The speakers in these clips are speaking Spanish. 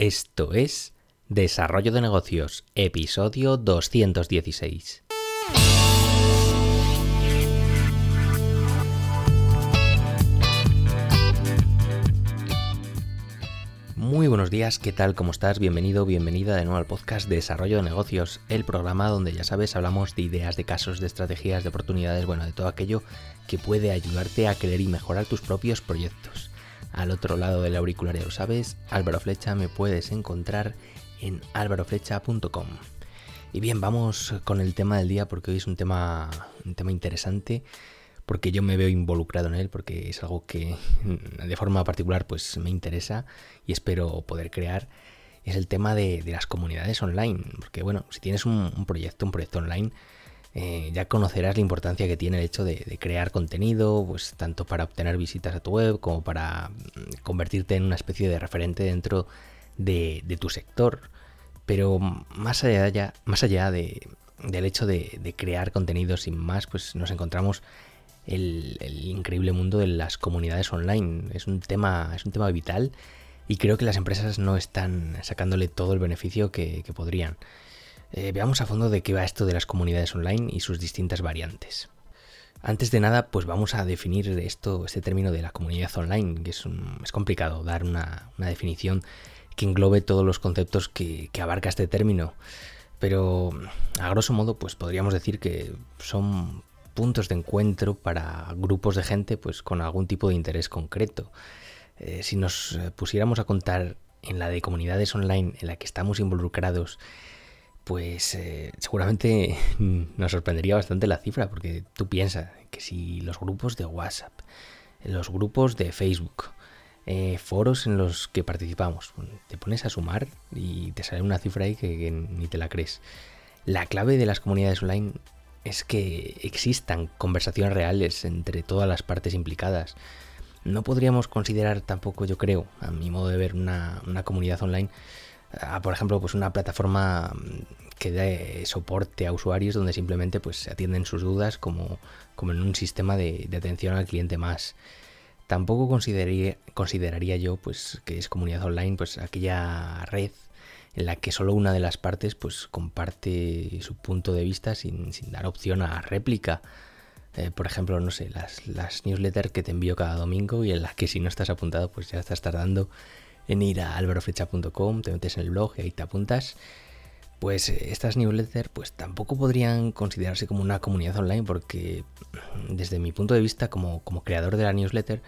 Esto es Desarrollo de Negocios, episodio 216. Muy buenos días, ¿qué tal? ¿Cómo estás? Bienvenido, bienvenida de nuevo al podcast Desarrollo de Negocios, el programa donde ya sabes hablamos de ideas, de casos, de estrategias, de oportunidades, bueno, de todo aquello que puede ayudarte a creer y mejorar tus propios proyectos. Al otro lado del auricular ya lo sabes, Álvaro Flecha me puedes encontrar en álvaroflecha.com. Y bien, vamos con el tema del día porque hoy es un tema, un tema interesante porque yo me veo involucrado en él, porque es algo que mm, de forma particular pues me interesa y espero poder crear, es el tema de, las comunidades online. Porque bueno, si tienes un, proyecto, un proyecto online, eh, ya conocerás la importancia que tiene el hecho de, crear contenido, pues tanto para obtener visitas a tu web como para mm, convertirte en una especie de referente dentro de, tu sector. Pero más allá, más allá de, del hecho de, crear contenido sin más, pues nos encontramos el, increíble mundo de las comunidades online. Es un tema, es un tema vital y creo que las empresas no están sacándole todo el beneficio que, podrían. Eh, veamos a fondo de qué va esto de las comunidades online y sus distintas variantes. Antes de nada, pues vamos a definir esto, este término de la comunidad online, que es, complicado dar una, definición que englobe todos los conceptos que, que, abarca este término. Pero a grosso modo, pues podríamos decir que son puntos de encuentro para grupos de gente pues con algún tipo de interés concreto. Eh, si nos eh, pusiéramos a contar en la de comunidades online en la que estamos involucrados, pues eh, seguramente nos sorprendería bastante la cifra, porque tú piensas que si los grupos de WhatsApp, los grupos de Facebook, foros en los que participamos, te pones a sumar y te sale una cifra ahí que ni te la crees. La clave de las comunidades online es que existan conversaciones reales entre todas las partes implicadas. No podríamos considerar tampoco, yo creo, a mi modo de ver, una, comunidad online, por ejemplo, pues una plataforma que dé soporte a usuarios donde simplemente pues, se atienden sus dudas como, como en un sistema de, de atención al cliente más. Tampoco consideraría, consideraría yo pues, que es comunidad online pues, aquella red en la que solo una de las partes pues comparte su punto de vista sin, dar opción a réplica. Eh, por ejemplo, no sé, las, las newsletters que te envío cada domingo y en las que si no estás apuntado pues ya estás tardando en ir a alvaroflecha.com, te metes en el blog y ahí te apuntas. Pues eh, estas newsletters pues tampoco podrían considerarse como una comunidad online porque desde mi punto de vista como, como creador de la newsletter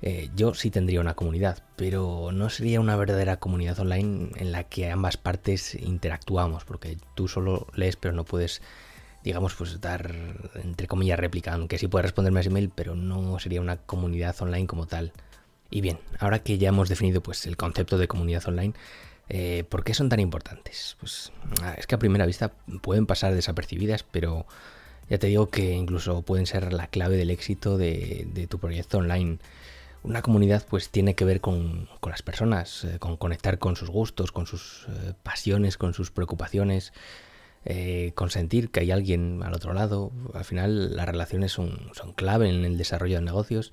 eh, yo sí tendría una comunidad, pero no sería una verdadera comunidad online en la que ambas partes interactuamos, porque tú solo lees pero no puedes, digamos, pues dar, entre comillas, réplica, aunque sí puedes responderme a ese email, pero no sería una comunidad online como tal. Y bien, ahora que ya hemos definido pues el concepto de comunidad online, eh, ¿por qué son tan importantes? Pues ah, es que a primera vista pueden pasar desapercibidas, pero ya te digo que incluso pueden ser la clave del éxito de tu proyecto online. Una comunidad pues tiene que ver con, las personas, eh, con conectar con sus gustos, con sus eh, pasiones, con sus preocupaciones, eh, con sentir que hay alguien al otro lado. Al final las relaciones son clave en el desarrollo de negocios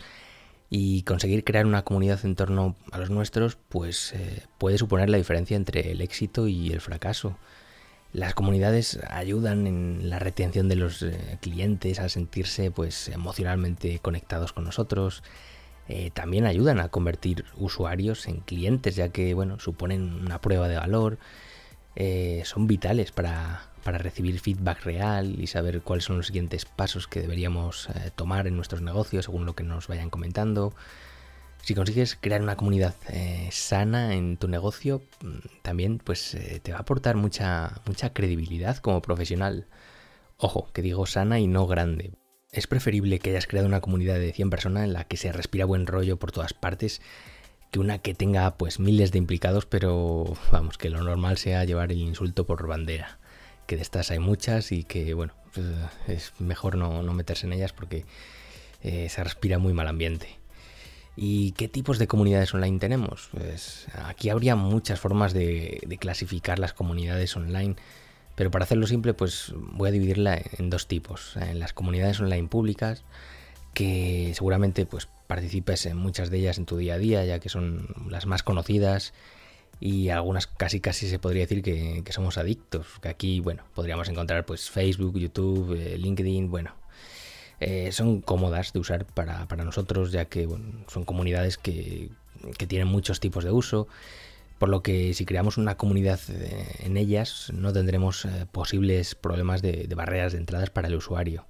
y conseguir crear una comunidad en torno a los nuestros pues puede suponer la diferencia entre el éxito y el fracaso. Las comunidades ayudan en la retención de los clientes a sentirse pues emocionalmente conectados con nosotros, eh, también ayudan a convertir usuarios en clientes, ya que bueno, suponen una prueba de valor, eh, son vitales para, recibir feedback real y saber cuáles son los siguientes pasos que deberíamos eh, tomar en nuestros negocios según lo que nos vayan comentando. Si consigues crear una comunidad sana en tu negocio, mm, también pues te va a aportar mucha, mucha credibilidad como profesional. Ojo, que digo sana y no grande, es preferible que hayas creado una comunidad de 100 personas en la que se respira buen rollo por todas partes que una que tenga pues miles de implicados, pero vamos, que lo normal sea llevar el insulto por bandera. Que de estas hay muchas y que bueno, pues, es mejor no, meterse en ellas porque eh, se respira muy mal ambiente. ¿Y qué tipos de comunidades online tenemos? Pues aquí habría muchas formas de clasificar las comunidades online pero para hacerlo simple, pues voy a dividirla en dos tipos. En las comunidades online públicas, que seguramente pues participes en muchas de ellas en tu día a día, ya que son las más conocidas y algunas casi casi se podría decir que, somos adictos. Que aquí, bueno, podríamos encontrar pues Facebook, YouTube, eh, LinkedIn, bueno. Eh, son cómodas de usar para, nosotros ya que son comunidades que, tienen muchos tipos de uso, por lo que si creamos una comunidad eh, en ellas no tendremos posibles problemas de, barreras de entradas para el usuario.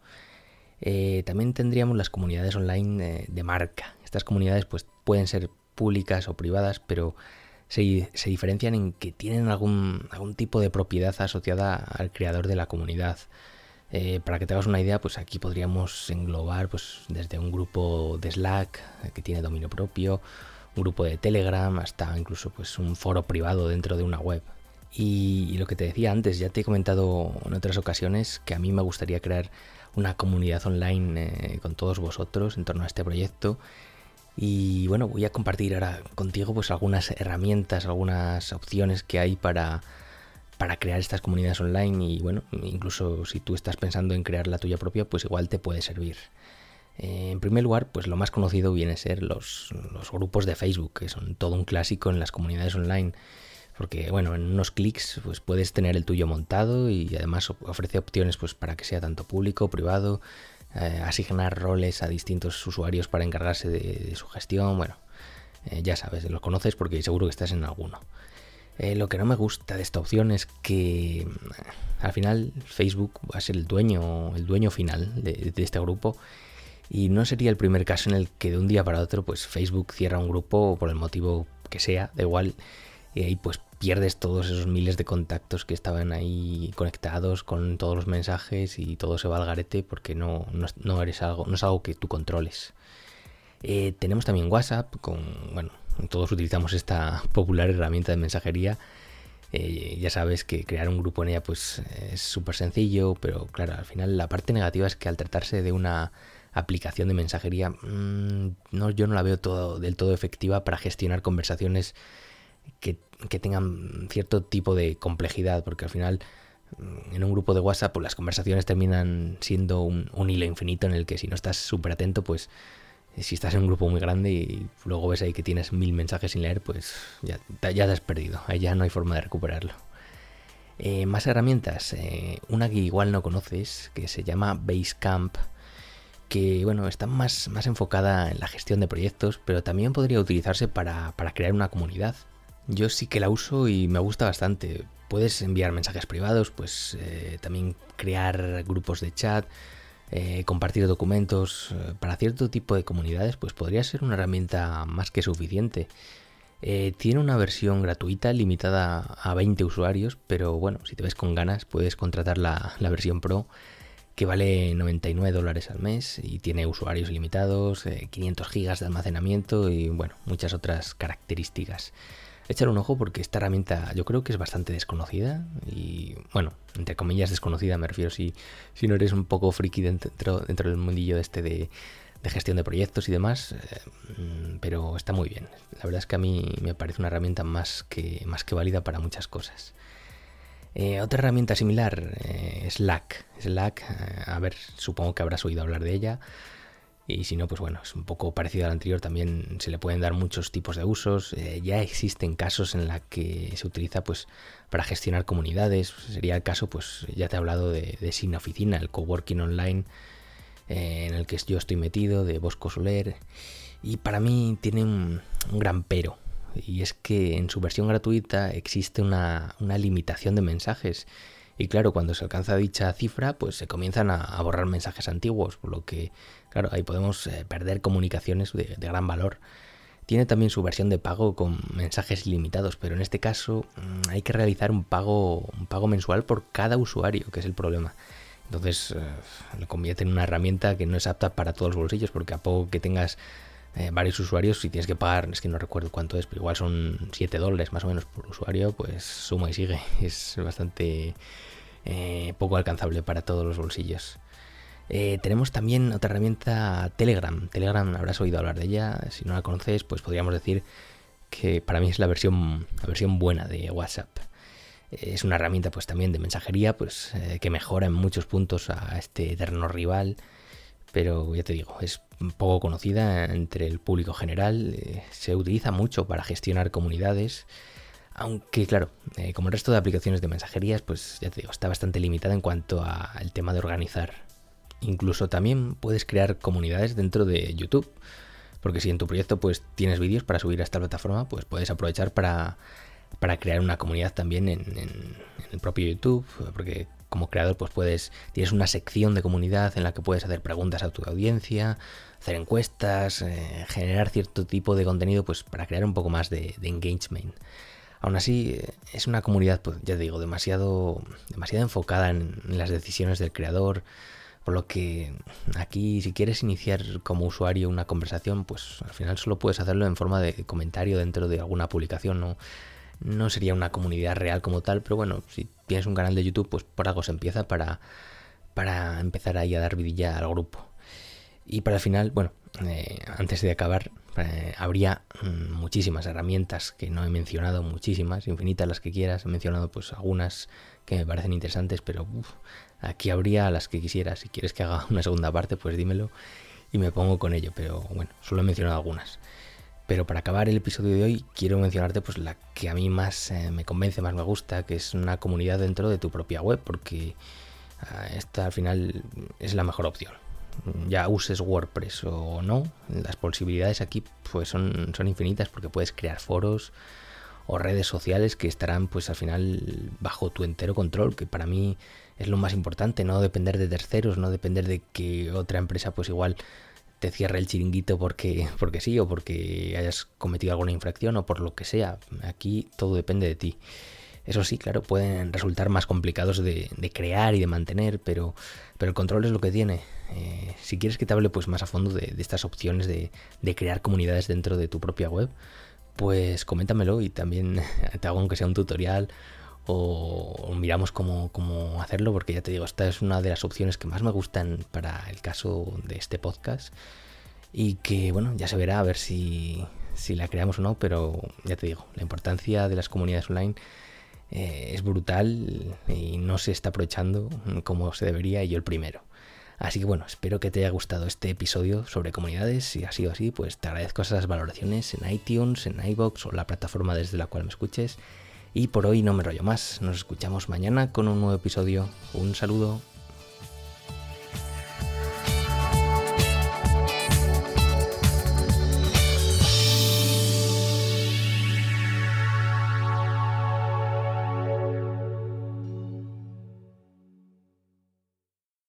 también tendríamos las comunidades online de marca. Estas comunidades pues pueden ser públicas o privadas, pero se, diferencian en que tienen algún, algún tipo de propiedad asociada al creador de la comunidad. Eh, para que te hagas una idea, pues aquí podríamos englobar pues, desde un grupo de Slack eh, que tiene dominio propio, un grupo de Telegram, hasta incluso pues, un foro privado dentro de una web. Y, lo que te decía antes, ya te he comentado en otras ocasiones que a mí me gustaría crear una comunidad online eh, con todos vosotros en torno a este proyecto y bueno, voy a compartir ahora contigo pues algunas herramientas, algunas opciones que hay para, para crear estas comunidades online y bueno, incluso si tú estás pensando en crear la tuya propia, pues igual te puede servir. Eh, en primer lugar, pues lo más conocido viene a ser los, los, grupos de Facebook, que son todo un clásico en las comunidades online. Porque bueno, en unos clics pues puedes tener el tuyo montado y además ofrece opciones pues para que sea tanto público, privado, eh, asignar roles a distintos usuarios para encargarse de, su gestión. Bueno, eh, ya sabes, los conoces porque seguro que estás en alguno. Eh, lo que no me gusta de esta opción es que al final Facebook va a ser el dueño, el dueño final de, este grupo. Y no sería el primer caso en el que de un día para otro, pues Facebook cierra un grupo por el motivo que sea, da igual, y ahí pues pierdes todos esos miles de contactos que estaban ahí conectados con todos los mensajes y todo se va al garete porque no, no, eres algo, no es algo que tú controles. Eh, tenemos también WhatsApp, con, bueno, todos utilizamos esta popular herramienta de mensajería. Eh, ya sabes que crear un grupo en ella pues es súper sencillo, pero claro, al final la parte negativa es que al tratarse de una aplicación de mensajería, mm, no, yo no la veo todo, del todo efectiva para gestionar conversaciones que, tengan cierto tipo de complejidad, porque al final mm, en un grupo de WhatsApp pues las conversaciones terminan siendo un, hilo infinito en el que si no estás súper atento, pues eh, si estás en un grupo muy grande y luego ves ahí que tienes mil mensajes sin leer, pues ya, ya te has perdido, ahí ya no hay forma de recuperarlo. Eh, más herramientas, eh, una que igual no conoces, que se llama Basecamp, que bueno, está más, más enfocada en la gestión de proyectos, pero también podría utilizarse para, para crear una comunidad. Yo sí que la uso y me gusta bastante. Puedes enviar mensajes privados, pues eh, también crear grupos de chat, eh, compartir documentos. Eh, para cierto tipo de comunidades, pues podría ser una herramienta más que suficiente. tiene una versión gratuita limitada a 20 usuarios, pero bueno, si te ves con ganas, puedes contratar la, versión Pro que vale 99 dólares al mes y tiene usuarios limitados, 500 gigas de almacenamiento y bueno, muchas otras características echar un ojo porque esta herramienta yo creo que es bastante desconocida y bueno, entre comillas desconocida me refiero si, si no eres un poco friki dentro, dentro del mundillo este de, gestión de proyectos y demás, eh, mm, pero está muy bien. La verdad es que a mí me parece una herramienta más que, más que válida para muchas cosas. Eh, otra herramienta similar, eh, Slack. Slack, a ver, supongo que habrás oído hablar de ella. Y si no, pues bueno, es un poco parecido al anterior, también se le pueden dar muchos tipos de usos. Eh, ya existen casos en la que se utiliza pues para gestionar comunidades. Sería el caso, pues ya te he hablado de, de Oficina, el coworking online eh, en el que yo estoy metido, de Bosco Soler. Y para mí tiene un, gran pero. Y es que en su versión gratuita existe una, una limitación de mensajes. Y claro, cuando se alcanza dicha cifra, pues se comienzan a borrar mensajes antiguos, por lo que Claro, ahí podemos eh, perder comunicaciones de, gran valor. Tiene también su versión de pago con mensajes limitados, pero en este caso mm, hay que realizar un pago, un pago mensual por cada usuario, que es el problema. Entonces eh, lo convierte en una herramienta que no es apta para todos los bolsillos, porque a poco que tengas eh, varios usuarios, si tienes que pagar, es que no recuerdo cuánto es, pero igual son 7 dólares más o menos por usuario, pues suma y sigue. Es bastante poco alcanzable para todos los bolsillos. Eh, tenemos también otra herramienta Telegram. Telegram habrás oído hablar de ella. Si no la conoces, pues podríamos decir que para mí es la versión, la versión buena de WhatsApp. Eh, es una herramienta pues también de mensajería pues eh, que mejora en muchos puntos a este eterno rival. Pero ya te digo, es poco conocida entre el público general. se utiliza mucho para gestionar comunidades. Aunque claro, como el resto de aplicaciones de mensajerías, pues ya te digo, está bastante limitada en cuanto al tema de organizar. Incluso también puedes crear comunidades dentro de YouTube. Porque si en tu proyecto pues tienes vídeos para subir a esta plataforma, pues puedes aprovechar para, crear una comunidad también en, el propio YouTube. Porque como creador pues puedes, tienes una sección de comunidad en la que puedes hacer preguntas a tu audiencia, hacer encuestas, eh, generar cierto tipo de contenido pues para crear un poco más de, engagement. Aún así, es una comunidad, pues ya digo, demasiado, demasiado enfocada en, las decisiones del creador. Por lo que aquí, si quieres iniciar como usuario una conversación, pues al final solo puedes hacerlo en forma de comentario dentro de alguna publicación. No, no sería una comunidad real como tal, pero bueno, si tienes un canal de YouTube, pues por algo se empieza para, para empezar ahí a dar vidilla al grupo. Y para el final, bueno, eh, antes de acabar, eh, habría mm, muchísimas herramientas que no he mencionado, muchísimas, infinitas las que quieras. He mencionado pues algunas que me parecen interesantes, pero aquí habría las que quisieras. Si quieres que haga una segunda parte, pues dímelo y me pongo con ello. Pero bueno, solo he mencionado algunas. Pero para acabar el episodio de hoy, quiero mencionarte pues la que a mí más eh, me convence, más me gusta, que es una comunidad dentro de tu propia web, porque ah, esta al final es la mejor opción ya uses WordPress o no, las posibilidades aquí pues son, son infinitas porque puedes crear foros o redes sociales que estarán pues al final bajo tu entero control, que para mí es lo más importante, no depender de terceros, no depender de que otra empresa pues igual te cierre el chiringuito porque, porque sí o porque hayas cometido alguna infracción o por lo que sea. Aquí todo depende de ti. Eso sí, claro, pueden resultar más complicados de, crear y de mantener, pero, pero el control es lo que tiene. Eh, si quieres que te hable pues más a fondo de, estas opciones de, crear comunidades dentro de tu propia web, pues coméntamelo y también te hago aunque sea un tutorial o, miramos cómo, cómo, hacerlo, porque ya te digo, esta es una de las opciones que más me gustan para el caso de este podcast y que bueno, ya se verá a ver si, si la creamos o no, pero ya te digo, la importancia de las comunidades online eh, es brutal y no se está aprovechando como se debería y yo el primero. Así que bueno, espero que te haya gustado este episodio sobre comunidades. Si ha sido así, pues te agradezco esas valoraciones en iTunes, en iBox o la plataforma desde la cual me escuches. Y por hoy no me rollo más. Nos escuchamos mañana con un nuevo episodio. Un saludo.